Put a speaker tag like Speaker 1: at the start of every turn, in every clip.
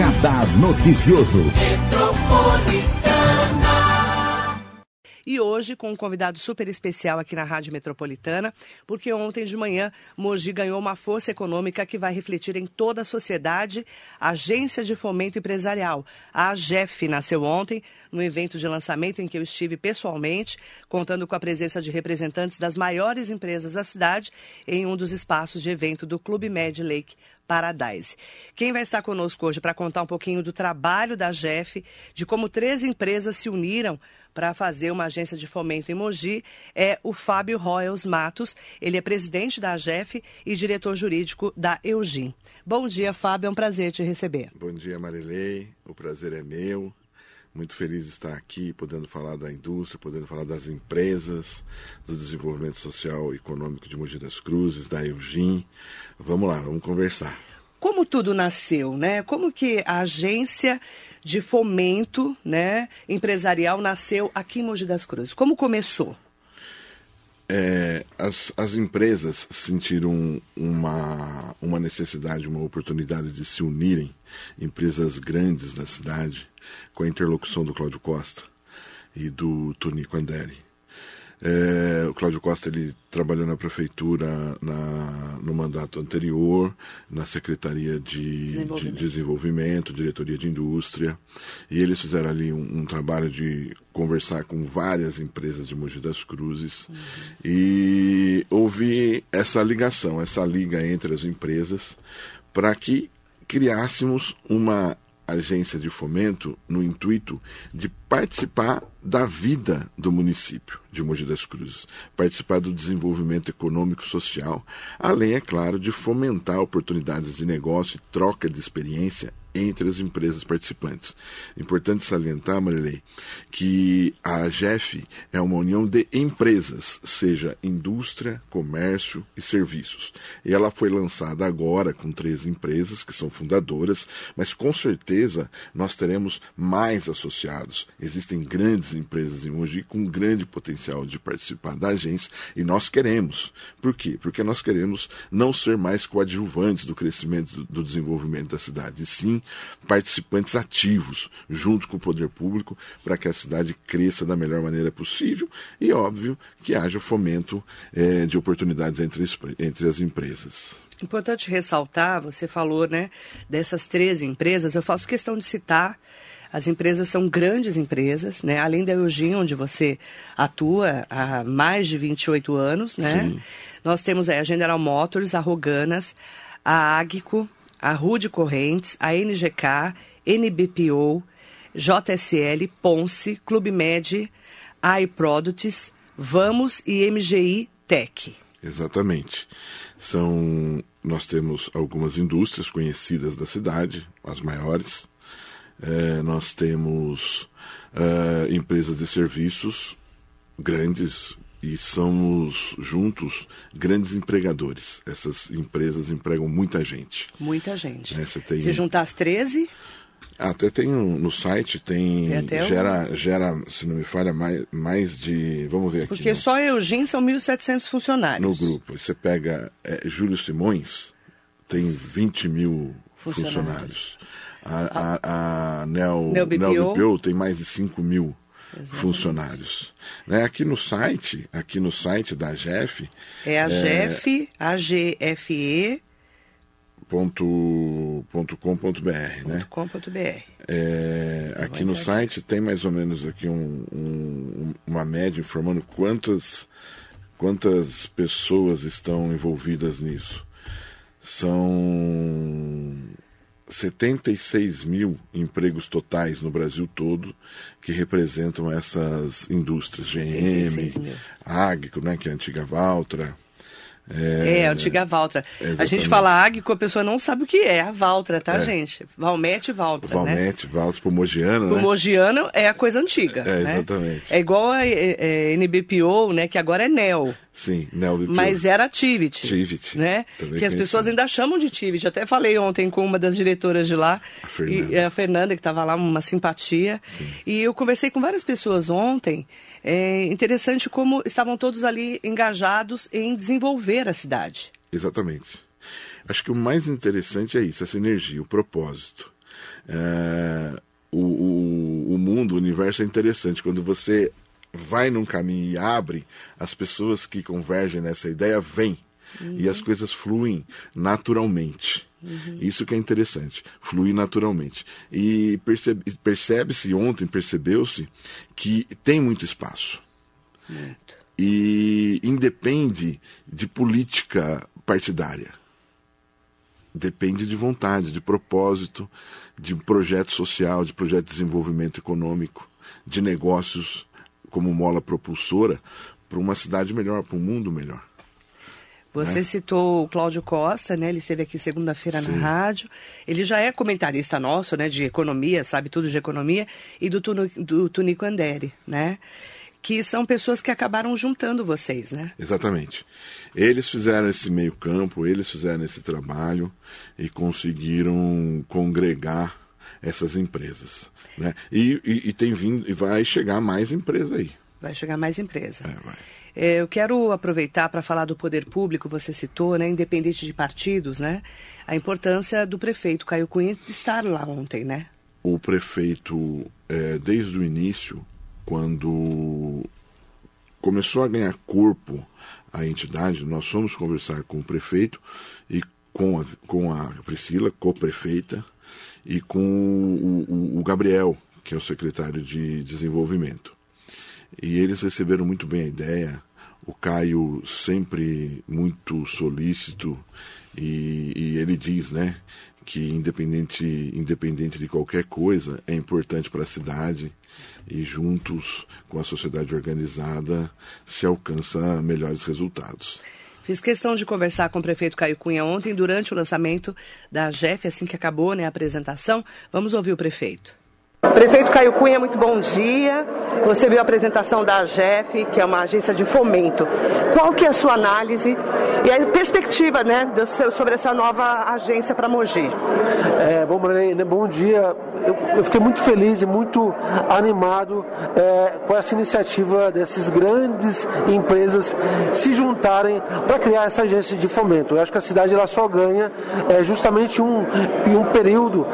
Speaker 1: Radar Noticioso.
Speaker 2: E hoje com um convidado super especial aqui na Rádio Metropolitana, porque ontem de manhã Mogi ganhou uma força econômica que vai refletir em toda a sociedade. A Agência de Fomento Empresarial, a AGEF, nasceu ontem no evento de lançamento em que eu estive pessoalmente, contando com a presença de representantes das maiores empresas da cidade em um dos espaços de evento do Clube Med Lake Paradise. Quem vai estar conosco hoje para contar um pouquinho do trabalho da GEF, de como três empresas se uniram para fazer uma agência de fomento em Mogi, é o Fábio Royals Matos. Ele é presidente da GEF e diretor jurídico da Eugin. Bom dia, Fábio, é um prazer te receber.
Speaker 3: Bom dia, Marilei. O prazer é meu. Muito feliz de estar aqui, podendo falar da indústria, podendo falar das empresas, do desenvolvimento social e econômico de Mogi das Cruzes, da Eugin. Vamos lá, vamos conversar.
Speaker 2: Como tudo nasceu, né? Como que a agência de fomento, né, empresarial nasceu aqui em Mogi das Cruzes? Como começou?
Speaker 3: É, as, as empresas sentiram uma, uma necessidade, uma oportunidade de se unirem, empresas grandes da cidade, com a interlocução do Cláudio Costa e do Tonico Anderi. É, o Cláudio Costa ele trabalhou na prefeitura na, no mandato anterior, na Secretaria de Desenvolvimento. de Desenvolvimento, Diretoria de Indústria, e eles fizeram ali um, um, trabalho de conversar com várias empresas de Mogi das Cruzes uhum. e houve essa ligação, essa liga entre as empresas para que criássemos uma agência de fomento no intuito de participar da vida do município de Mogi das Cruzes, participar do desenvolvimento econômico social, além, é claro, de fomentar oportunidades de negócio e troca de experiência entre as empresas participantes. Importante salientar, Marilei, que a AGEF é uma união de empresas, seja indústria, comércio e serviços. E ela foi lançada agora com três empresas que são fundadoras, mas com certeza nós teremos mais associados. Existem grandes empresas em Mogi com grande potencial de participar da agência e nós queremos. Por quê? Porque nós queremos não ser mais coadjuvantes do crescimento do desenvolvimento da cidade, e sim participantes ativos, junto com o poder público, para que a cidade cresça da melhor maneira possível e, óbvio, que haja fomento é, de oportunidades entre, entre as empresas.
Speaker 2: Importante ressaltar, você falou né, dessas três empresas, eu faço questão de citar. As empresas são grandes empresas, né? Além da Eugene, onde você atua há mais de 28 anos, né? Sim. Nós temos aí a General Motors, a Roganas, a Agco, a Rude Correntes, a NGK, NBPO, JSL, Ponce, Clube Med, iProducts, Vamos e MGI Tech.
Speaker 3: Exatamente. São, nós temos algumas indústrias conhecidas da cidade, as maiores. É, nós temos é, empresas de serviços grandes, e somos juntos grandes empregadores. Essas empresas empregam muita gente.
Speaker 2: Muita gente. É, tem... Se juntar as 13?
Speaker 3: Até tem um, no site, tem. tem gera, um... gera, se não me falha, mais, mais de. Vamos ver aqui.
Speaker 2: Porque no, só Eugênio são 1.700 funcionários.
Speaker 3: No grupo. Você pega é, Júlio Simões, tem 20 mil funcionários. funcionários. A, a, a Neo, Neo BPO. Neo BPO tem mais de 5 mil Exatamente. funcionários. Né? Aqui no site, aqui no site da GEF.
Speaker 2: É a GEF, é... AGFE.
Speaker 3: Ponto, ponto com ponto br, né?
Speaker 2: Com ponto br.
Speaker 3: É, aqui no site tem mais ou menos aqui um, um, uma média informando quantas, quantas pessoas estão envolvidas nisso. São 76 mil empregos totais no Brasil todo que representam essas indústrias GM, Agco, né, que é a antiga Valtra,
Speaker 2: é, é a antiga Valtra. Exatamente. A gente fala Águico, a pessoa não sabe o que é a Valtra, tá, é. gente? Valmete e Valtra,
Speaker 3: Valmete, né? Valtra, Pomogiano,
Speaker 2: né? Pomogiano é a coisa antiga,
Speaker 3: É,
Speaker 2: né?
Speaker 3: exatamente.
Speaker 2: É igual a é, NBPO, né, que agora é NEL.
Speaker 3: Sim, NEL BPO.
Speaker 2: Mas era Tivit.
Speaker 3: Tivit.
Speaker 2: Né? Também que as pessoas ainda chamam de Tivit. Até falei ontem com uma das diretoras de lá,
Speaker 3: a Fernanda,
Speaker 2: e, a Fernanda que estava lá, uma simpatia. Sim. E eu conversei com várias pessoas ontem. É interessante como estavam todos ali engajados em desenvolver a cidade.
Speaker 3: Exatamente. Acho que o mais interessante é isso, essa energia, o propósito. É, o, o, o mundo, o universo é interessante. Quando você vai num caminho e abre, as pessoas que convergem nessa ideia vêm. Uhum. E as coisas fluem naturalmente. Uhum. Isso que é interessante, fluir naturalmente. E percebe-se, percebe ontem, percebeu-se, que tem muito espaço. Muito. E independe de política partidária. Depende de vontade, de propósito, de projeto social, de projeto de desenvolvimento econômico, de negócios como mola propulsora para uma cidade melhor, para um mundo melhor.
Speaker 2: Você né? citou o Cláudio Costa, né? Ele esteve aqui segunda-feira na rádio. Ele já é comentarista nosso, né? De economia, sabe tudo de economia. E do, do Tunico Andere, né? Que são pessoas que acabaram juntando vocês, né?
Speaker 3: Exatamente. Eles fizeram esse meio campo, eles fizeram esse trabalho e conseguiram congregar essas empresas. Né? E, e, e tem vindo, e vai chegar mais empresa aí.
Speaker 2: Vai chegar mais empresa. É, vai. É, eu quero aproveitar para falar do poder público, você citou, né, independente de partidos, né, a importância do prefeito Caio Cunha estar lá ontem, né?
Speaker 3: O prefeito, é, desde o início, quando começou a ganhar corpo a entidade, nós fomos conversar com o prefeito e com a, com a Priscila, co-prefeita, e com o, o, o Gabriel, que é o secretário de desenvolvimento. E eles receberam muito bem a ideia. O Caio sempre muito solícito e, e ele diz, né, que independente, independente de qualquer coisa, é importante para a cidade e juntos com a sociedade organizada se alcança melhores resultados.
Speaker 2: Fiz questão de conversar com o prefeito Caio Cunha ontem, durante o lançamento da GEF, assim que acabou né, a apresentação. Vamos ouvir o prefeito. Prefeito Caio Cunha, muito bom dia. Você viu a apresentação da AGEF, que é uma agência de fomento. Qual que é a sua análise e a perspectiva né, sobre essa nova agência para Mogi?
Speaker 1: É, bom, Marlene, bom dia. Eu, eu, fiquei muito feliz e muito animado é, com essa iniciativa dessas grandes empresas se juntarem para criar essa agência de fomento. Eu acho que a cidade ela só ganha é, justamente um, um período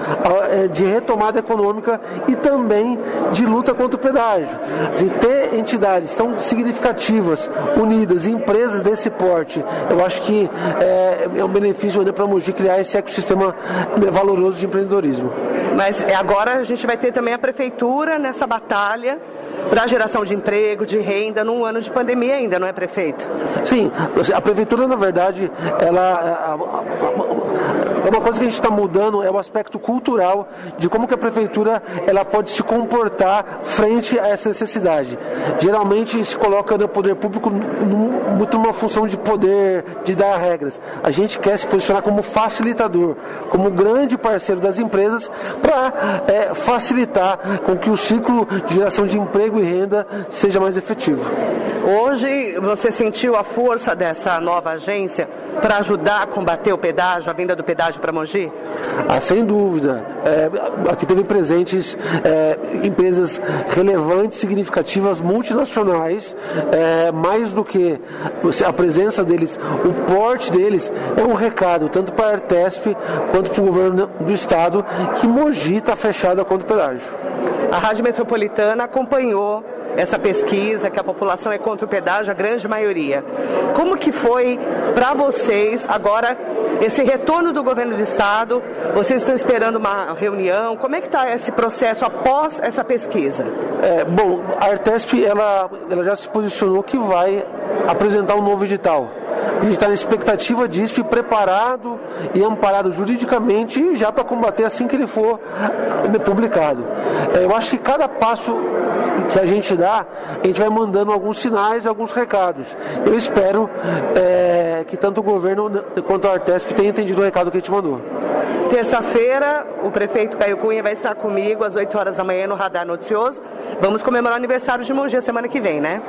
Speaker 1: é, de retomada econômica e também de luta contra o pedágio. De ter entidades tão significativas, unidas, empresas desse porte, eu acho que é, é um benefício para a Mogi criar esse ecossistema valoroso de empreendedorismo.
Speaker 2: Mas agora a gente vai ter também a prefeitura nessa batalha para a geração de emprego, de renda, num ano de pandemia ainda, não é, prefeito?
Speaker 1: Sim, a prefeitura, na verdade, ela. É uma coisa que a gente está mudando é o aspecto cultural de como que a prefeitura ela pode se comportar frente a essa necessidade. Geralmente se coloca no poder público muito uma função de poder, de dar regras. A gente quer se posicionar como facilitador, como grande parceiro das empresas para é, facilitar com que o ciclo de geração de emprego e renda seja mais efetivo.
Speaker 2: Hoje você sentiu a força dessa nova agência para ajudar a combater o pedágio, a venda do pedágio para Mogi?
Speaker 1: Ah, sem dúvida. É, aqui teve presentes é, empresas relevantes, significativas, multinacionais, é, mais do que a presença deles, o porte deles é um recado, tanto para a Artesp quanto para o governo do estado, que Mogi está fechada contra o pedágio.
Speaker 2: A Rádio Metropolitana acompanhou essa pesquisa que a população é contra o pedágio, a grande maioria. Como que foi para vocês agora esse retorno do governo do estado? Vocês estão esperando uma reunião? Como é que está esse processo após essa pesquisa?
Speaker 1: É, bom, a Artesp ela, ela já se posicionou que vai apresentar um novo edital. A gente está na expectativa disso e preparado e amparado juridicamente já para combater assim que ele for publicado. É, eu acho que cada passo que a gente dá, a gente vai mandando alguns sinais, alguns recados. Eu espero é, que tanto o governo quanto a Artesp tenham entendido o recado que a gente mandou.
Speaker 2: Terça-feira, o prefeito Caio Cunha vai estar comigo às 8 horas da manhã no Radar Noticioso. Vamos comemorar o aniversário de Mogi semana que vem, né?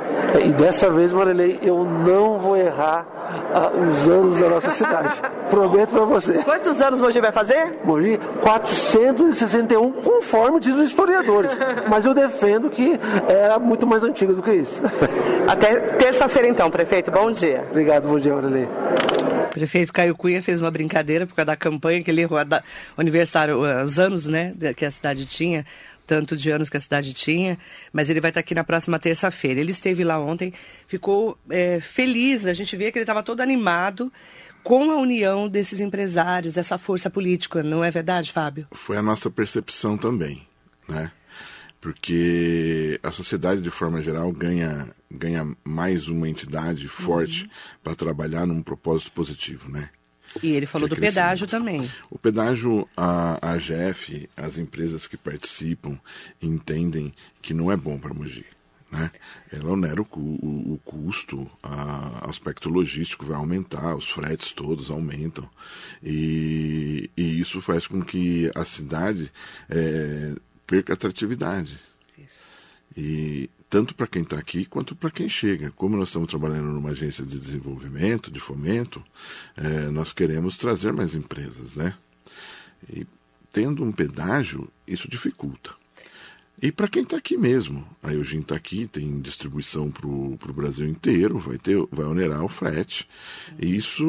Speaker 1: E dessa vez, Marilei, eu não vou errar ah, os anos da nossa cidade. Prometo para você.
Speaker 2: Quantos anos Mogi vai fazer?
Speaker 1: Mogi, 461, conforme diz os historiadores. Mas eu defendo que era muito mais antigo do que isso.
Speaker 2: Até terça-feira, então, prefeito. Bom dia.
Speaker 1: Obrigado, bom dia.
Speaker 2: O prefeito Caio Cunha fez uma brincadeira por causa da campanha que ele o aniversário, os anos, né, que a cidade tinha, tanto de anos que a cidade tinha, mas ele vai estar aqui na próxima terça-feira. Ele esteve lá ontem, ficou é, feliz, a gente vê que ele estava todo animado com a união desses empresários, essa força política, não é verdade, Fábio?
Speaker 3: Foi a nossa percepção também, né? Porque a sociedade, de forma geral, ganha, ganha mais uma entidade forte uhum. para trabalhar num propósito positivo, né?
Speaker 2: E ele falou do pedágio também.
Speaker 3: O pedágio, a, a GF, as empresas que participam, entendem que não é bom para Mogi. Né? Ela onera o, o, o custo, o aspecto logístico vai aumentar, os fretes todos aumentam. E, e isso faz com que a cidade é, perca atratividade. Isso. E tanto para quem está aqui quanto para quem chega. Como nós estamos trabalhando numa agência de desenvolvimento, de fomento, é, nós queremos trazer mais empresas, né? E tendo um pedágio, isso dificulta. E para quem está aqui mesmo, a Eugene está aqui, tem distribuição para o Brasil inteiro, vai, ter, vai onerar o frete. E isso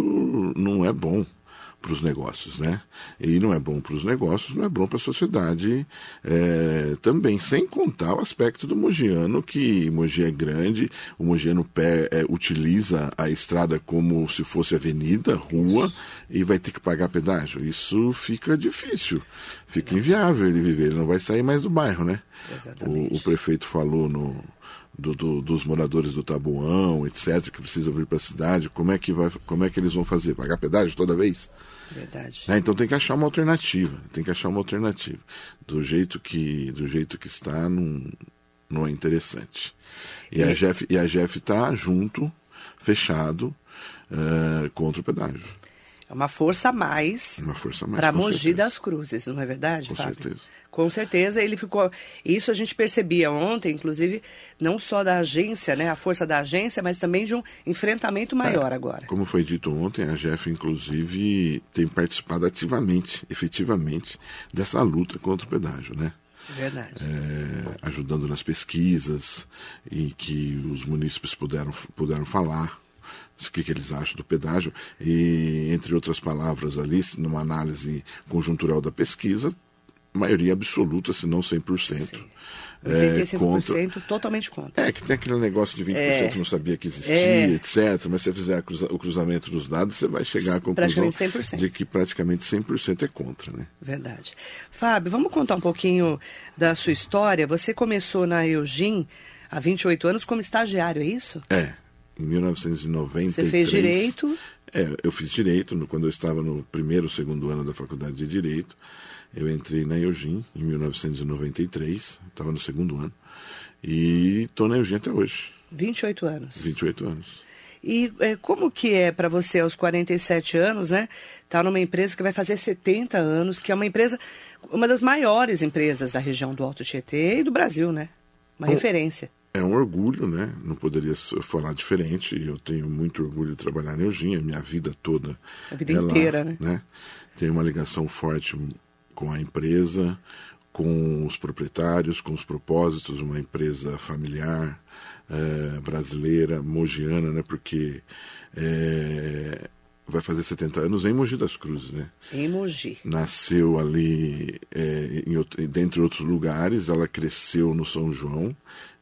Speaker 3: não é bom para os negócios, né? E não é bom para os negócios, não é bom para a sociedade é, também, sem contar o aspecto do mogiano, que Mogi é grande, o mogiano pé, é, utiliza a estrada como se fosse avenida, rua, Isso. e vai ter que pagar pedágio. Isso fica difícil, fica inviável ele viver, ele não vai sair mais do bairro, né? O, o prefeito falou no, do, do, dos moradores do Tabuão, etc., que precisam vir para a cidade, como é, que vai, como é que eles vão fazer? Pagar pedágio toda vez?
Speaker 2: Verdade.
Speaker 3: É, então tem que achar uma alternativa. Tem que achar uma alternativa. Do jeito que, do jeito que está, não, não é interessante. E, a Jeff e a Jeff está junto, fechado, uh, contra o pedágio.
Speaker 2: É uma força a mais,
Speaker 3: uma força mais
Speaker 2: para Mogi certeza. das Cruzes, não é verdade,
Speaker 3: com
Speaker 2: Fábio?
Speaker 3: certeza.
Speaker 2: Com certeza ele ficou. Isso a gente percebia ontem, inclusive, não só da agência, né, a força da agência, mas também de um enfrentamento maior é, agora.
Speaker 3: Como foi dito ontem, a Jeff, inclusive, tem participado ativamente, efetivamente, dessa luta contra o pedágio, né?
Speaker 2: Verdade.
Speaker 3: É, ajudando nas pesquisas e que os munícipes puderam, puderam falar o que, que, eles acham do pedágio, e, entre outras palavras, ali, numa análise conjuntural da pesquisa, maioria absoluta, se não 100%. Sim.
Speaker 2: 85% é, contra... totalmente contra.
Speaker 3: É, que tem aquele negócio de 20% é, não sabia que existia, é, etc. Mas se você fizer o cruzamento dos dados, você vai chegar à conclusão de que praticamente 100% é contra, né?
Speaker 2: Verdade. Fábio, vamos contar um pouquinho da sua história. Você começou na Eugin há 28 anos como estagiário, é isso?
Speaker 3: É, em 1993. Você
Speaker 2: fez direito?
Speaker 3: É, eu fiz direito no, quando eu estava no primeiro, segundo ano da faculdade de direito. Eu entrei na Eugin em 1993, estava no segundo ano. E estou na Eugin até hoje.
Speaker 2: 28 anos.
Speaker 3: 28 anos.
Speaker 2: E é, como que é para você aos 47 anos, né? Tá numa empresa que vai fazer 70 anos, que é uma empresa, uma das maiores empresas da região do Alto Tietê e do Brasil, né? Uma Bom, referência
Speaker 3: é um orgulho, né? Não poderia falar diferente. Eu tenho muito orgulho de trabalhar na Eugênia, minha vida toda.
Speaker 2: A vida inteira,
Speaker 3: né? né? Tenho uma ligação forte com a empresa, com os proprietários, com os propósitos, uma empresa familiar, é, brasileira, mogiana, né? Porque é, vai fazer 70 anos em Mogi das Cruzes, né?
Speaker 2: Em Mogi.
Speaker 3: Nasceu ali, é, em, dentre outros lugares, ela cresceu no São João,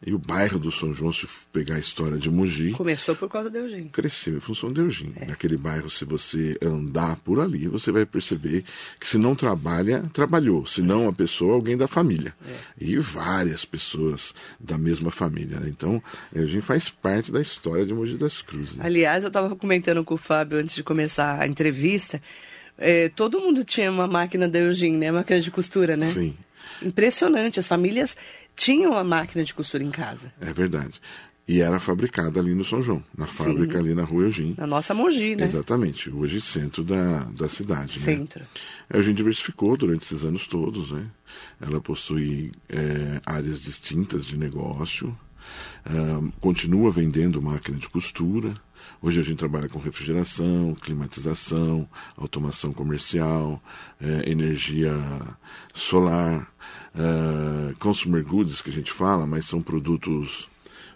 Speaker 3: e o bairro do São João, se pegar a história de Mogi...
Speaker 2: Começou por causa de Eugênio.
Speaker 3: Cresceu em função de Eugênio. É. Naquele bairro, se você andar por ali, você vai perceber que se não trabalha, trabalhou. Se não a pessoa, alguém da família. É. E várias pessoas da mesma família. Né? Então, Eugênio faz parte da história de Mogi das Cruzes. Né?
Speaker 2: Aliás, eu estava comentando com o Fábio antes de começar a entrevista... É, todo mundo tinha uma máquina da Eugênio, né? Máquina de costura, né?
Speaker 3: Sim.
Speaker 2: Impressionante. As famílias tinham a máquina de costura em casa.
Speaker 3: É verdade. E era fabricada ali no São João, na Sim. fábrica ali na rua Eugim.
Speaker 2: Na nossa Mogi, né?
Speaker 3: Exatamente, hoje centro da, da cidade.
Speaker 2: Né? Centro. Né?
Speaker 3: A Eugim diversificou durante esses anos todos, né? Ela possui é, áreas distintas de negócio, é, continua vendendo máquina de costura. Hoje a gente trabalha com refrigeração, climatização, automação comercial, é, energia solar, uh, consumer goods que a gente fala, mas são produtos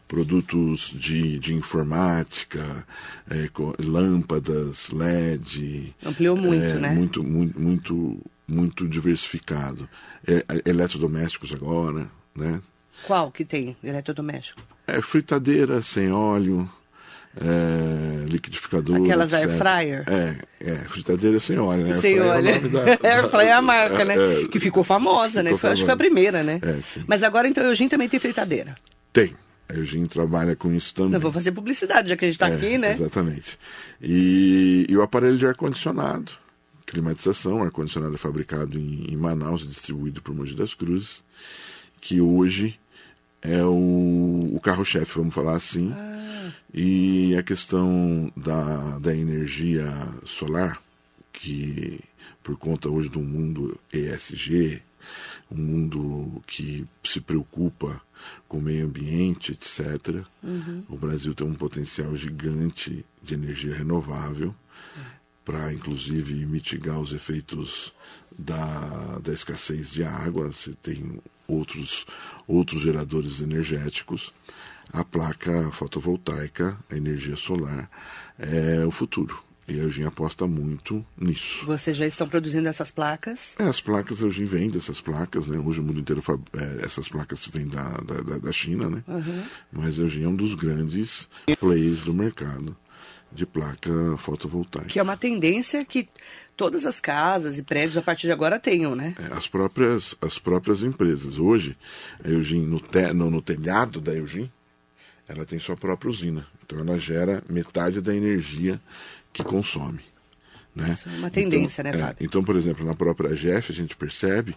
Speaker 3: produtos de, de informática, é, lâmpadas, LED.
Speaker 2: Ampliou muito,
Speaker 3: é,
Speaker 2: né?
Speaker 3: Muito, muito, muito, muito diversificado. É, eletrodomésticos agora, né?
Speaker 2: Qual que tem eletrodoméstico?
Speaker 3: É fritadeira sem óleo, é, liquidificador.
Speaker 2: Aquelas
Speaker 3: etc.
Speaker 2: air fryer?
Speaker 3: É, é, fritadeira sem óleo, né?
Speaker 2: Sem óleo.
Speaker 3: É da,
Speaker 2: air fryer é a marca, né?
Speaker 3: É,
Speaker 2: que ficou famosa,
Speaker 3: ficou
Speaker 2: né? Foi, acho que foi a primeira, né?
Speaker 3: É.
Speaker 2: Mas agora, então, o Eugênio também tem fritadeira.
Speaker 3: Tem. A Eugênio trabalha com isso também.
Speaker 2: Não vou fazer publicidade, já que a gente está
Speaker 3: É,
Speaker 2: aqui, né?
Speaker 3: Exatamente. E, e o aparelho de ar-condicionado, climatização, ar-condicionado é fabricado em, em Manaus e distribuído por Mogi das Cruzes, que hoje é o, o carro-chefe, vamos falar assim. E a questão da, da energia solar, que por conta hoje do mundo ESG, um mundo que se preocupa com o meio ambiente, etc. O Brasil tem um potencial gigante de energia renovável para, inclusive, mitigar os efeitos da, da escassez de água. Você tem outros, outros geradores energéticos. A placa fotovoltaica, a energia solar, é o futuro. E a Eugênia aposta muito nisso.
Speaker 2: Vocês já estão produzindo essas placas?
Speaker 3: É, as placas, a Eugênia vende essas placas, né? Hoje o mundo inteiro, é, essas placas vêm da, da, da- China, né? Mas a Eugênia é um dos grandes players do mercado de placa fotovoltaica.
Speaker 2: Que é uma tendência que todas as casas e prédios a partir de agora tenham, né?
Speaker 3: É, as próprias, as próprias empresas. Hoje, a Eugene, no, te, no, no telhado da Eugene, ela tem sua própria usina. Então ela gera metade da energia que consome. Né?
Speaker 2: Isso é uma tendência,
Speaker 3: então,
Speaker 2: né,
Speaker 3: é,
Speaker 2: Fábio?
Speaker 3: então, por exemplo, na própria GEF a gente percebe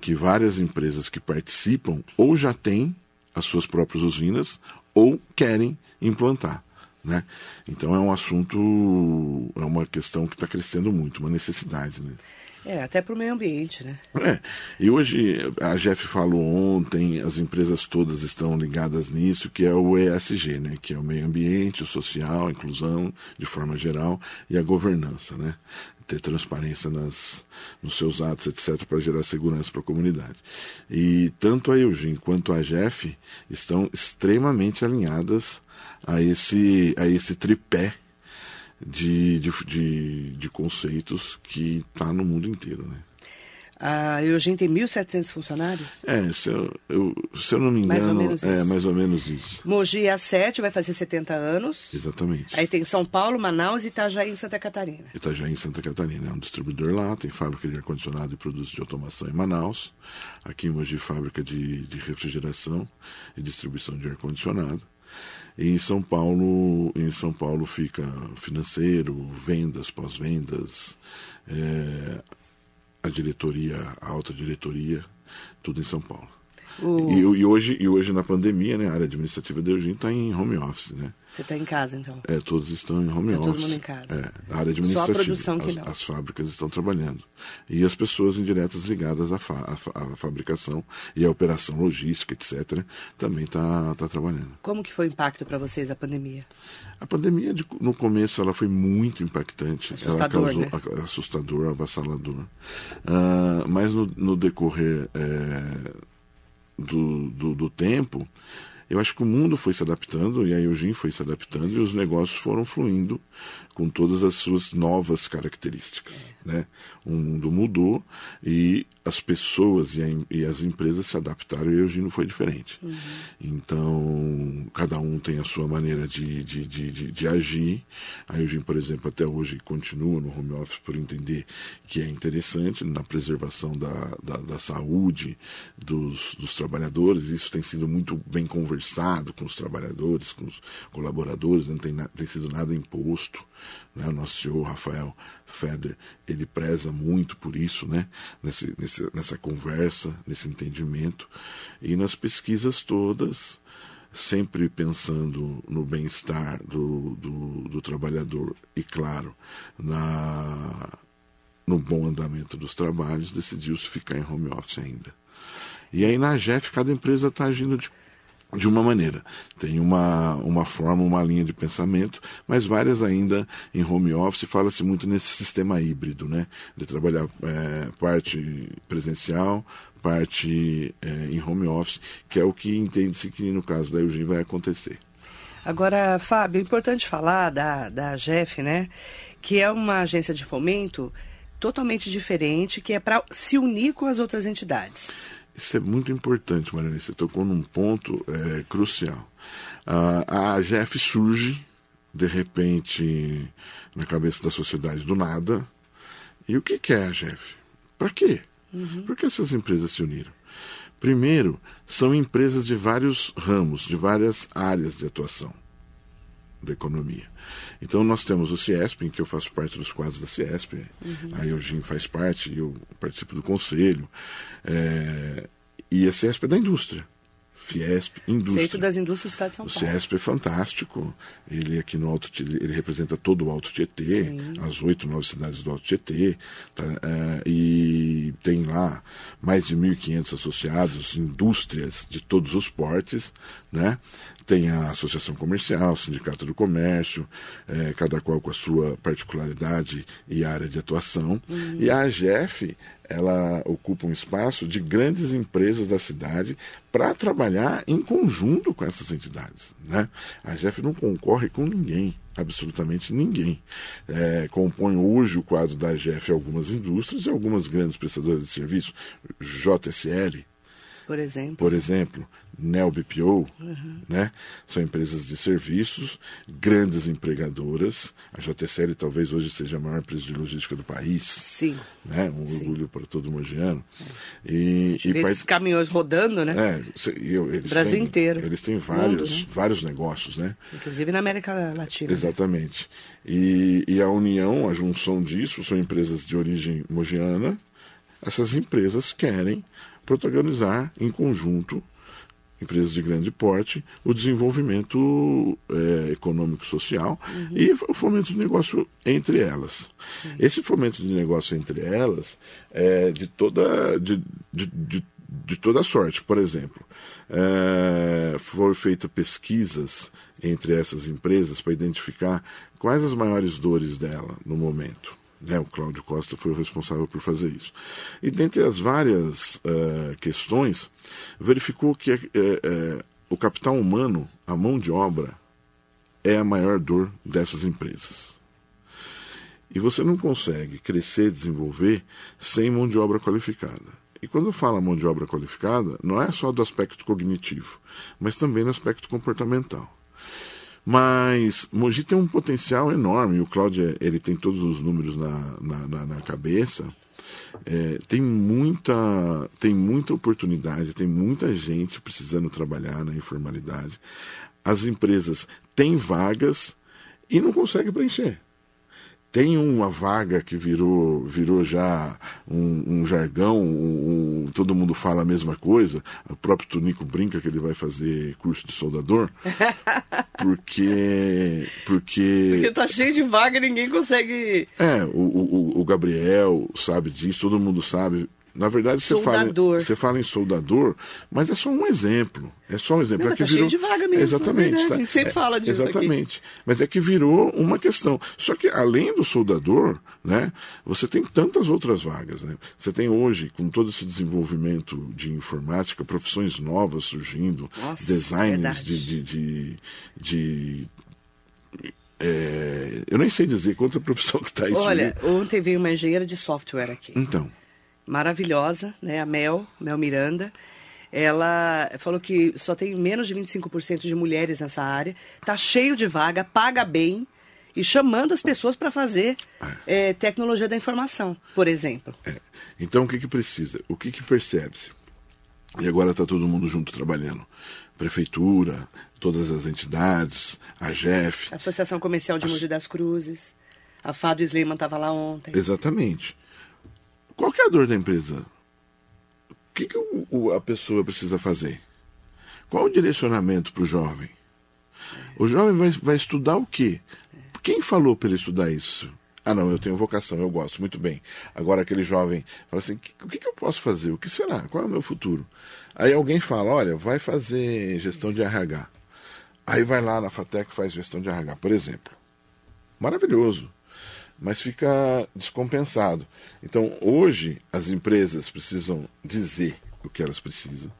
Speaker 3: que várias empresas que participam ou já têm as suas próprias usinas ou querem implantar. Né? Então é um assunto, é uma questão que está crescendo muito, uma necessidade. Né?
Speaker 2: É, até para o meio ambiente, né?
Speaker 3: É, e hoje a Jeff falou ontem, as empresas todas estão ligadas nisso, que é o ESG, né? Que é o meio ambiente, o social, a inclusão de forma geral e a governança, né? Ter transparência nas, nos seus atos, etc., para gerar segurança para a comunidade. E tanto a Eugene quanto a Jeff estão extremamente alinhadas a esse, a esse tripé de, de, de, de conceitos que está no mundo inteiro, né?
Speaker 2: A Eugênia tem 1.700 funcionários?
Speaker 3: É, se eu, eu- se eu não me
Speaker 2: Mais ou
Speaker 3: engano,
Speaker 2: menos
Speaker 3: é
Speaker 2: isso.
Speaker 3: mais ou menos isso.
Speaker 2: Mogi a 7 vai fazer 70 anos.
Speaker 3: Exatamente.
Speaker 2: Aí tem São Paulo, Manaus e Itajaí em Santa Catarina.
Speaker 3: Itajaí, em Santa Catarina, é um distribuidor lá, tem fábrica de ar-condicionado e produtos de automação em Manaus. Aqui em Mogi, fábrica de, de refrigeração e distribuição de ar-condicionado. Em São Paulo, em São Paulo fica financeiro, vendas, pós-vendas, é, a diretoria, a alta diretoria, tudo em São Paulo.
Speaker 2: O-
Speaker 3: E, e hoje, e hoje na pandemia, né, a área administrativa da Eugênia está em home office, né?
Speaker 2: Você está em casa, então?
Speaker 3: É, todos estão em home
Speaker 2: Tá todo
Speaker 3: office.
Speaker 2: mundo em casa.
Speaker 3: É, a área administrativa.
Speaker 2: produção que
Speaker 3: as,
Speaker 2: não.
Speaker 3: as fábricas estão trabalhando. E as pessoas indiretas ligadas à, fa- à fa- à fabricação e à operação logística, etc., também está tá trabalhando.
Speaker 2: Como que foi o impacto para vocês a pandemia?
Speaker 3: A pandemia, de- no começo, ela foi muito impactante.
Speaker 2: Assustador,
Speaker 3: ela causou
Speaker 2: né?
Speaker 3: a- assustador, avassalador. Ah, mas no, no decorrer é, do, do, do tempo, eu acho que o mundo foi se adaptando e a Eugene foi se adaptando e os negócios foram fluindo com todas as suas novas características. Né? O mundo mudou e as pessoas e, a e as empresas se adaptaram e a Eugene foi diferente. Então, cada um tem a sua maneira de, de, de, de, de agir. A Eugene, por exemplo, até hoje continua no home office por entender que é interessante na preservação da, da, da saúde dos, dos trabalhadores. Isso tem sido muito bem conversado com os trabalhadores, com os colaboradores, não tem, na- tem sido nada imposto. Né? O nosso senhor Rafael Feder, ele preza muito por isso, né? Nesse, nesse, nessa conversa, nesse entendimento. E nas pesquisas todas, sempre pensando no bem-estar do, do, do trabalhador e, claro, na, no bom andamento dos trabalhos, decidiu-se ficar em home office ainda. E aí na GEF, cada empresa está agindo de, de uma maneira. Tem uma, uma forma, uma linha de pensamento, mas várias ainda em home office. Fala-se muito nesse sistema híbrido, né? De trabalhar é, parte presencial, parte é, em home office, que é o que entende-se que no caso da Eugene vai acontecer.
Speaker 2: Agora, Fábio, é importante falar da, da GEF, né? Que é uma agência de fomento totalmente diferente, que é para se unir com as outras entidades.
Speaker 3: Isso é muito importante, Mariana. Você tocou num ponto é, crucial. a AGF surge, de repente, na cabeça da sociedade do nada. E o que, que é a AGF? Para quê? Uhum. Por que essas empresas se uniram? Primeiro, são empresas de vários ramos, de várias áreas de atuação da economia. Então nós temos o CIESP, em que eu faço parte dos quadros da CIESP, uhum. a Eugene faz parte, eu participo do conselho, é, e a CIESP é da indústria. Fiesp, indústria.
Speaker 2: Centro das Indústrias do Estado de São Paulo.
Speaker 3: O CIESP é fantástico. Ele aqui no Alto ele representa todo o Alto Tietê, Sim. as oito, nove cidades do Alto Tietê. Tá, é, e tem lá mais de 1.500 associados, indústrias de todos os portes, né? Tem a Associação Comercial, o Sindicato do Comércio, é, cada qual com a sua particularidade e área de atuação. Uhum. E a AGF ela ocupa um espaço de grandes empresas da cidade para trabalhar em conjunto com essas entidades. Né? A GEF não concorre com ninguém, absolutamente ninguém. É, compõe hoje o quadro da GEF algumas indústrias e algumas grandes prestadoras de serviço, JSL,
Speaker 2: por exemplo,
Speaker 3: por exemplo Neo BPO, uhum. né? São empresas de serviços, grandes empregadoras. A JCL talvez hoje seja a maior empresa de logística do país.
Speaker 2: Sim.
Speaker 3: Né? Um Sim. orgulho para todo mogiano.
Speaker 2: É. E, e part... esses caminhões rodando, né?
Speaker 3: É, eu, eles
Speaker 2: Brasil
Speaker 3: têm,
Speaker 2: inteiro.
Speaker 3: Eles têm vários, Mundo, né? vários negócios, né?
Speaker 2: Inclusive na América Latina.
Speaker 3: Exatamente. E, e a união, a junção disso, são empresas de origem mogiana. Essas empresas querem protagonizar em conjunto empresas de grande porte, o desenvolvimento é, econômico-social uhum. e o fomento de negócio entre elas. Sim. Esse fomento de negócio entre elas é de toda, de, de, de, de toda sorte. Por exemplo, é, foram feitas pesquisas entre essas empresas para identificar quais as maiores dores dela no momento. Né, o Cláudio Costa foi o responsável por fazer isso. E dentre as várias uh, questões, verificou que uh, uh, o capital humano, a mão de obra, é a maior dor dessas empresas. E você não consegue crescer, desenvolver sem mão de obra qualificada. E quando eu falo mão de obra qualificada, não é só do aspecto cognitivo, mas também no aspecto comportamental. Mas Mogi tem um potencial enorme. O Cláudio, ele tem todos os números na, na, na, na cabeça. É, tem muita tem muita oportunidade, tem muita gente precisando trabalhar na informalidade. As empresas têm vagas e não conseguem preencher. Tem uma vaga que virou, virou já um, um jargão, um, um, todo mundo fala a mesma coisa. O próprio Tunico brinca que ele vai fazer curso de soldador. Porque. Porque,
Speaker 2: porque tá cheio de vaga e ninguém consegue.
Speaker 3: É, o, o, o Gabriel sabe disso, todo mundo sabe. Na verdade, você fala, você fala em soldador, mas é só um exemplo. É só um exemplo.
Speaker 2: Não,
Speaker 3: é que
Speaker 2: tá virou... cheio de vaga mesmo.
Speaker 3: Exatamente.
Speaker 2: Tá... A gente sempre é, fala disso
Speaker 3: Exatamente.
Speaker 2: Aqui.
Speaker 3: Mas é que virou uma questão. Só que além do soldador, né, você tem tantas outras vagas. Né? Você tem hoje, com todo esse desenvolvimento de informática, profissões novas surgindo,
Speaker 2: Nossa,
Speaker 3: designers de, de, de, de é, eu nem sei dizer quanta profissão que está isso.
Speaker 2: Olha, ontem veio uma engenheira de software aqui.
Speaker 3: Então
Speaker 2: maravilhosa, né? A Mel, Mel Miranda. Ela falou que só tem menos de 25% de mulheres nessa área. Tá cheio de vaga, paga bem e chamando as pessoas para fazer é. É, tecnologia da informação, por exemplo.
Speaker 3: É. Então, o que, que precisa? O que, que percebe-se? E agora está todo mundo junto trabalhando. Prefeitura, todas as entidades, a GEF.
Speaker 2: Associação Comercial de Mogi das Cruzes. A Fado Sleiman estava lá ontem.
Speaker 3: Exatamente. Qual é a dor da empresa? O que, que o, a pessoa precisa fazer? Qual o direcionamento para o jovem? O jovem vai, vai estudar o quê? Quem falou para ele estudar isso? Ah, não, eu tenho vocação, eu gosto, muito bem. Agora aquele jovem fala assim: o que, que eu posso fazer? O que será? Qual é o meu futuro? Aí alguém fala: olha, vai fazer gestão de RH. Aí vai lá na FATEC faz gestão de RH, por exemplo. Maravilhoso. Mas fica descompensado. Então, hoje, as empresas precisam dizer o que elas precisam,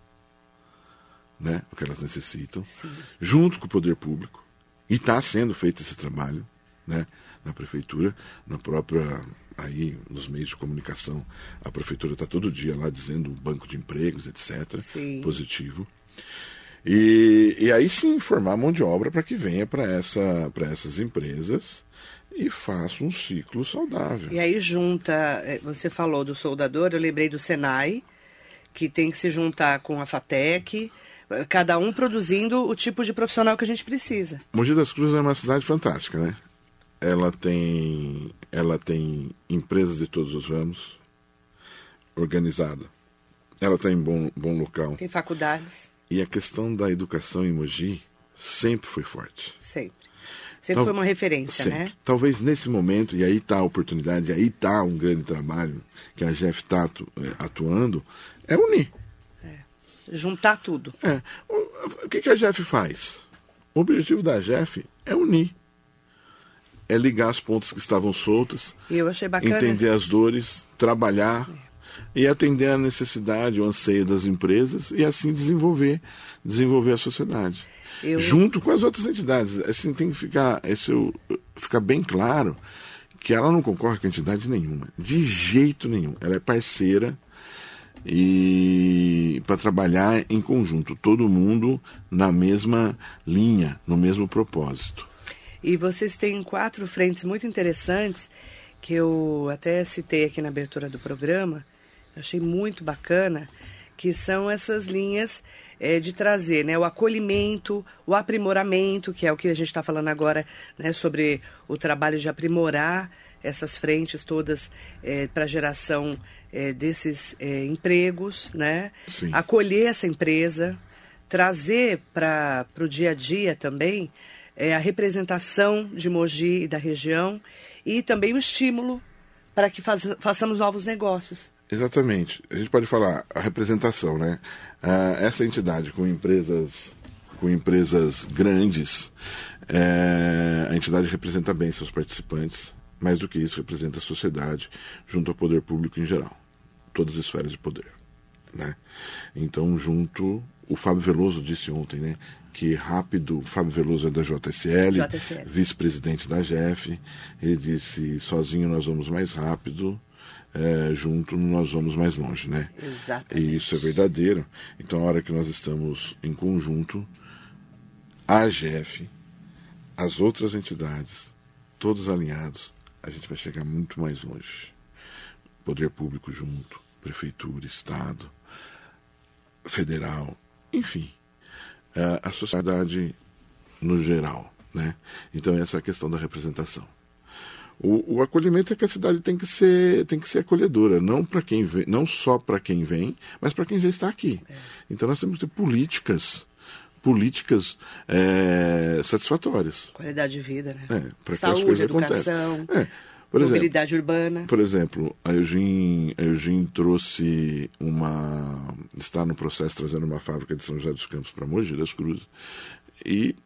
Speaker 3: né? o que elas necessitam, Sim. junto com o poder público. E está sendo feito esse trabalho né? na prefeitura, na própria aí nos meios de comunicação, a prefeitura está todo dia lá dizendo banco de empregos, etc. Sim. Positivo. E, e aí sim formar mão de obra para que venha para essa, essas empresas e faça um ciclo saudável.
Speaker 2: E aí junta, é, você falou do soldador, eu lembrei do Senai, que tem que se juntar com a FATEC, cada um produzindo o tipo de profissional que a gente precisa.
Speaker 3: Mogi das Cruzes é uma cidade fantástica, né? Ela tem, ela tem empresas de todos os ramos, organizada. Ela está em bom, bom local.
Speaker 2: Tem faculdades.
Speaker 3: E a questão da educação em Mogi sempre foi forte.
Speaker 2: Sempre. Sempre Tal, foi uma referência,
Speaker 3: sempre.
Speaker 2: né?
Speaker 3: Talvez nesse momento, e aí está a oportunidade, aí está um grande trabalho que a Jeff está atu, é, atuando, é unir. É.
Speaker 2: Juntar tudo.
Speaker 3: É. O, o que, que a Jeff faz? O objetivo da Jeff é unir. É ligar as pontas que estavam soltas.
Speaker 2: Eu achei bacana.
Speaker 3: Entender as dores, trabalhar. É e atender a necessidade, o anseio das empresas e assim desenvolver, desenvolver a sociedade. Eu... Junto com as outras entidades. Assim, tem que ficar, esse, ficar bem claro que ela não concorre com entidade nenhuma, de jeito nenhum. Ela é parceira e para trabalhar em conjunto, todo mundo na mesma linha, no mesmo propósito.
Speaker 2: E vocês têm quatro frentes muito interessantes que eu até citei aqui na abertura do programa, achei muito bacana, que são essas linhas é, de trazer né, o acolhimento, o aprimoramento, que é o que a gente está falando agora né, sobre o trabalho de aprimorar essas frentes todas é, para a geração é, desses é, empregos, né? acolher essa empresa, trazer para o dia a dia também é, a representação de Mogi e da região e também o estímulo para que faz, façamos novos negócios.
Speaker 3: Exatamente. A gente pode falar a representação, né? Ah, essa entidade com empresas com empresas grandes, é, a entidade representa bem seus participantes. Mais do que isso, representa a sociedade junto ao poder público em geral, todas as esferas de poder, né? Então, junto, o Fábio Veloso disse ontem, né? que rápido, Fábio Veloso é da JSL, JSL. vice-presidente da GEF, ele disse, sozinho nós vamos mais rápido, é, junto nós vamos mais longe, né?
Speaker 2: Exatamente.
Speaker 3: E isso é verdadeiro. Então, a hora que nós estamos em conjunto, a AGF, as outras entidades, todos alinhados, a gente vai chegar muito mais longe. Poder público junto, prefeitura, Estado, federal, enfim, é, a sociedade no geral, né? Então, essa é a questão da representação. O, o, acolhimento é que a cidade tem que ser, tem que ser acolhedora, não para quem vem, não só para quem vem, mas para quem já está aqui. É. Então nós temos que ter políticas, políticas é, satisfatórias.
Speaker 2: Qualidade de vida, né?
Speaker 3: É, para que as coisas educação,
Speaker 2: é, por mobilidade exemplo, urbana.
Speaker 3: Por exemplo, a Eugene, a Eugene trouxe uma. está no processo trazendo uma fábrica de São José dos Campos para Mogi das Cruzes. E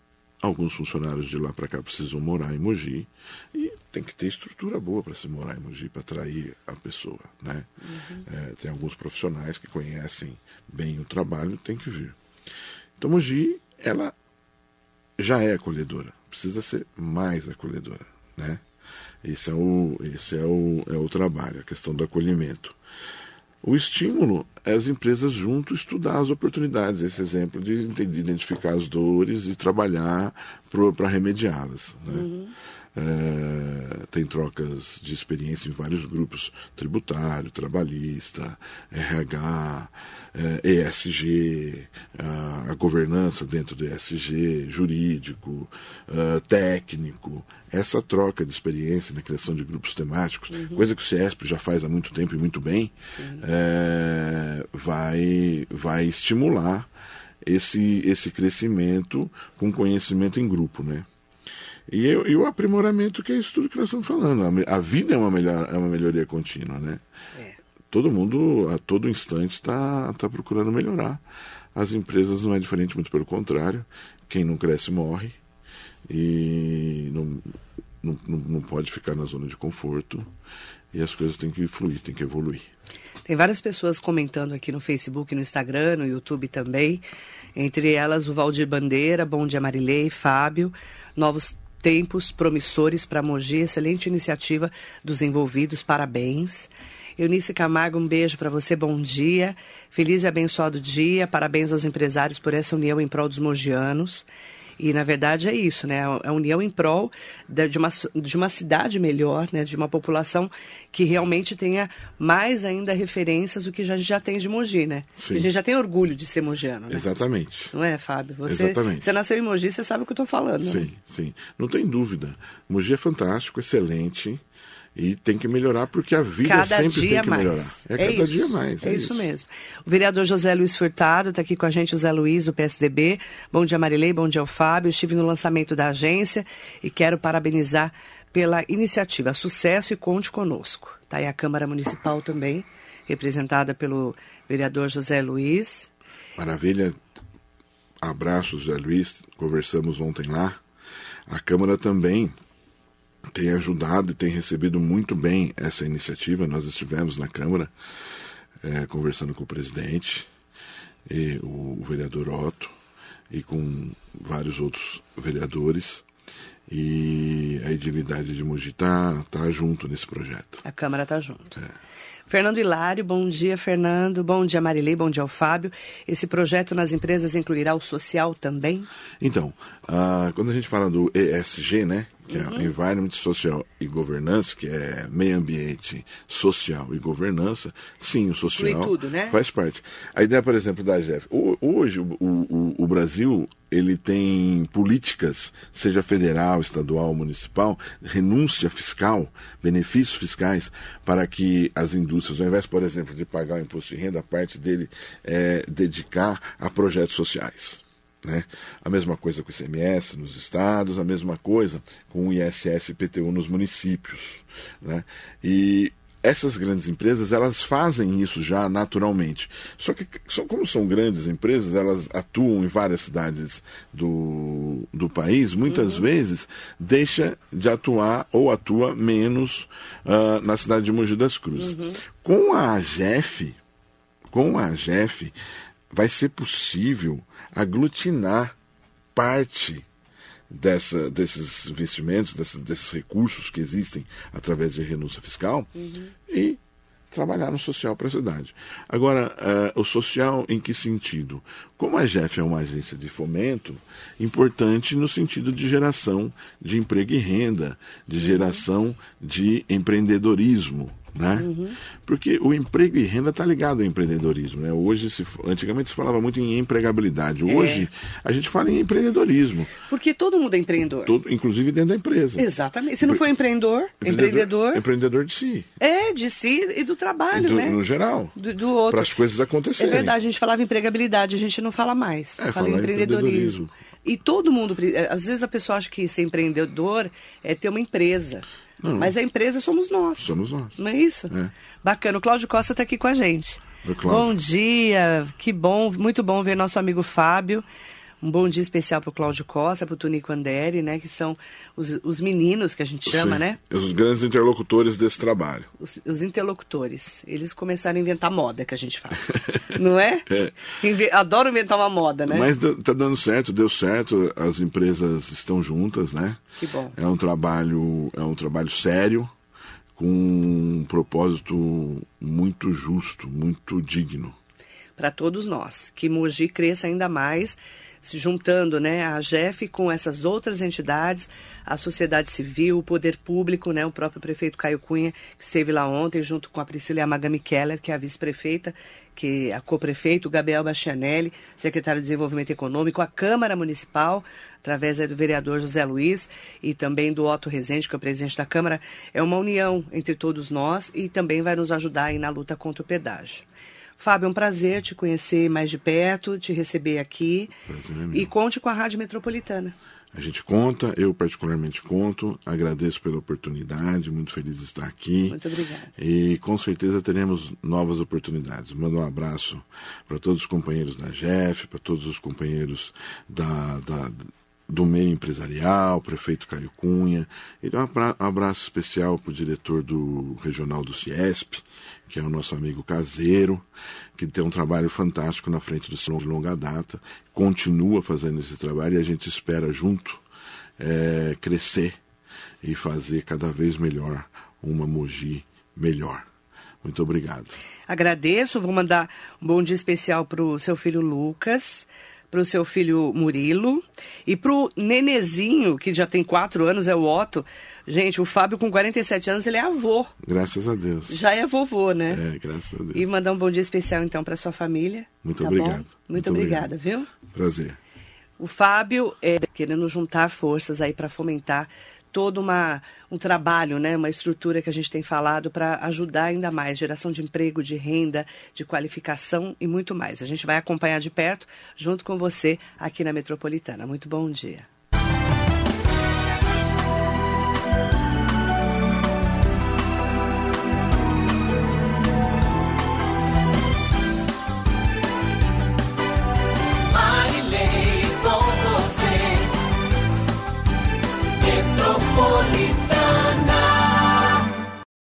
Speaker 3: alguns funcionários de lá para cá precisam morar em Mogi e tem que ter estrutura boa para se morar em Mogi para atrair a pessoa, né? Uhum. É, tem alguns profissionais que conhecem bem o trabalho, tem que vir. Então Mogi, ela já é acolhedora, precisa ser mais acolhedora, né? Esse é o, esse é o, é o trabalho, a questão do acolhimento. O estímulo é as empresas junto estudar as oportunidades, esse exemplo de, identificar as dores e trabalhar para remediá-las. Né? Uhum. É, tem trocas de experiência em vários grupos tributário, trabalhista, RH, é, ESG, a, a, governança dentro do ESG, jurídico, é, técnico. Essa troca de experiência na criação de grupos temáticos, uhum. coisa que o CIESP já faz há muito tempo e muito bem, vai, vai estimular esse, esse crescimento com conhecimento em grupo, né? E, e, o aprimoramento, que é isso tudo que nós estamos falando. A, a vida é uma, melhor, é uma melhoria contínua, né? É. Todo mundo, a todo instante, está tá procurando melhorar. As empresas não é diferente, muito pelo contrário. Quem não cresce morre. E não, não, não pode ficar na zona de conforto. E as coisas têm que fluir, têm que evoluir.
Speaker 2: Tem várias pessoas comentando aqui no Facebook, no Instagram, no YouTube também. Entre elas o Valdir Bandeira, Bom Dia Marilei, Fábio. Novos tempos promissores para Mogi, excelente iniciativa dos envolvidos, parabéns. Eunice Camargo, um beijo para você, bom dia. Feliz e abençoado dia. Parabéns aos empresários por essa união em prol dos mogianos. E, na verdade, é isso, né? A união em prol de uma, de uma cidade melhor, né? De uma população que realmente tenha mais ainda referências do que a gente já tem de Mogi, né? Sim. A gente já tem orgulho de ser mogiano, né?
Speaker 3: Exatamente.
Speaker 2: Não é, Fábio? Você, Exatamente. Você nasceu em Mogi, você sabe o que eu estou falando.
Speaker 3: Sim, né? sim. Não tem dúvida. Mogi é fantástico, excelente. E tem que melhorar porque a vida cada sempre tem que mais. melhorar. É, é cada
Speaker 2: isso.
Speaker 3: dia mais.
Speaker 2: É, é isso. isso. mesmo. O vereador José Luiz Furtado está aqui com a gente, o Zé Luiz, do PSDB. Bom dia, Marilei. Bom dia ao Fábio. Estive no lançamento da agência e quero parabenizar pela iniciativa. Sucesso e conte conosco. Está aí a Câmara Municipal também, representada pelo vereador José Luiz.
Speaker 3: Maravilha. Abraço, José Luiz. Conversamos ontem lá. A Câmara também tem ajudado e tem recebido muito bem essa iniciativa. Nós estivemos na Câmara é, conversando com o presidente, e o, o vereador Otto, e com vários outros vereadores. E a edilidade de Mogi está tá junto nesse projeto.
Speaker 2: A Câmara está junto. É. Fernando Hilário, bom dia, Fernando. Bom dia, Marilei. Bom dia ao Fábio. Esse projeto nas empresas incluirá o social também?
Speaker 3: Então, quando a gente fala do ESG, né? que é uhum. Environment Social e Governança, que é meio ambiente social e governança, sim, o social tudo, né? faz parte. A ideia, por exemplo, da GEF. Hoje, o, o, o Brasil ele tem políticas, seja federal, estadual, municipal, renúncia fiscal, benefícios fiscais, para que as indústrias, ao invés, por exemplo, de pagar o imposto de renda, parte dele é dedicar a projetos sociais. Né? A mesma coisa com o ICMS nos estados, a mesma coisa com o ISS e PTU nos municípios. Né? E essas grandes empresas elas fazem isso já naturalmente. Só que, como são grandes empresas, elas atuam em várias cidades do, do país, muitas uhum. vezes deixa de atuar ou atua menos uh, na cidade de Mogi das Cruzes. Uhum. Com a AGEF, com a AGEF, vai ser possível aglutinar parte dessa, desses investimentos, desses, desses recursos que existem através de renúncia fiscal uhum. e trabalhar no social para a cidade. Agora, uh, o social em que sentido? Como a GEF é uma agência de fomento, importante no sentido de geração de emprego e renda, de uhum. geração de empreendedorismo né? Uhum. Porque o emprego e renda está ligado ao empreendedorismo, né? Hoje, se, antigamente se falava muito em empregabilidade. É. Hoje, é. a gente fala em empreendedorismo.
Speaker 2: Porque todo mundo é empreendedor.
Speaker 3: Todo, inclusive dentro da empresa.
Speaker 2: Exatamente. Se não for empreendedor, empreendedor...
Speaker 3: Empreendedor de si.
Speaker 2: É, de si e do trabalho,
Speaker 3: do,
Speaker 2: né?
Speaker 3: No geral.
Speaker 2: Do, do outro.
Speaker 3: Para as coisas acontecerem.
Speaker 2: É verdade, a gente falava empregabilidade, a gente não fala mais. É, fala em empreendedorismo. empreendedorismo. E todo mundo... Às vezes a pessoa acha que ser empreendedor é ter uma empresa. Não. Mas a empresa somos nós.
Speaker 3: Somos nós.
Speaker 2: Não é isso? É. Bacana. O Cláudio Costa está aqui com a gente. Bom dia, que bom, muito bom ver nosso amigo Fábio. Um bom dia especial para o Cláudio Costa, para o Tunico Anderi, né? Que são os, os meninos que a gente chama, Sim, né?
Speaker 3: Os grandes interlocutores desse trabalho.
Speaker 2: Os, os, interlocutores. Eles começaram a inventar moda, que a gente fala. Não é? é. Inve Adoro inventar uma moda, né?
Speaker 3: Mas tá dando certo, deu certo. As empresas estão juntas, né?
Speaker 2: Que bom.
Speaker 3: É um trabalho, é um trabalho sério, com um propósito muito justo, muito digno.
Speaker 2: Para todos nós. Que Mogi cresça ainda mais se juntando né, a GEF com essas outras entidades, a sociedade civil, o poder público, né, o próprio prefeito Caio Cunha, que esteve lá ontem, junto com a Priscila Amagami Keller, que é a vice-prefeita, que é a co-prefeito, Gabriel Bastianelli, secretário de Desenvolvimento Econômico, a Câmara Municipal, através do vereador José Luiz e também do Otto Rezende, que é o presidente da Câmara, é uma união entre todos nós e também vai nos ajudar na luta contra o pedágio. Fábio, é um prazer te conhecer mais de perto, te receber aqui. Prazer é e conte com a Rádio Metropolitana.
Speaker 3: A gente conta, eu particularmente conto, agradeço pela oportunidade, muito feliz de estar aqui.
Speaker 2: Muito obrigada.
Speaker 3: E com certeza teremos novas oportunidades. Mando um abraço para todos os companheiros da GEF, para todos os companheiros da, da do meio empresarial, prefeito Caio Cunha, e um abraço especial para o diretor do regional do Ciesp, que é o nosso amigo caseiro, que tem um trabalho fantástico na frente do Salão de longa data, continua fazendo esse trabalho e a gente espera junto é, crescer e fazer cada vez melhor uma Mogi melhor. Muito obrigado.
Speaker 2: Agradeço, vou mandar um bom dia especial para o seu filho Lucas, para o seu filho Murilo e para o nenezinho, que já tem quatro anos, é o Otto. Gente, o Fábio com 47 anos, ele é avô.
Speaker 3: Graças a Deus.
Speaker 2: Já é vovô, né?
Speaker 3: É, graças a Deus.
Speaker 2: E mandar um bom dia especial, então, para sua família.
Speaker 3: Muito tá obrigado. Muito,
Speaker 2: Muito obrigada, obrigado. viu?
Speaker 3: Prazer.
Speaker 2: O Fábio é querendo juntar forças aí para fomentar todo uma, um trabalho, né, uma estrutura que a gente tem falado para ajudar ainda mais, geração de emprego, de renda, de qualificação e muito mais. A gente vai acompanhar de perto junto com você aqui na Metropolitana. Muito bom dia.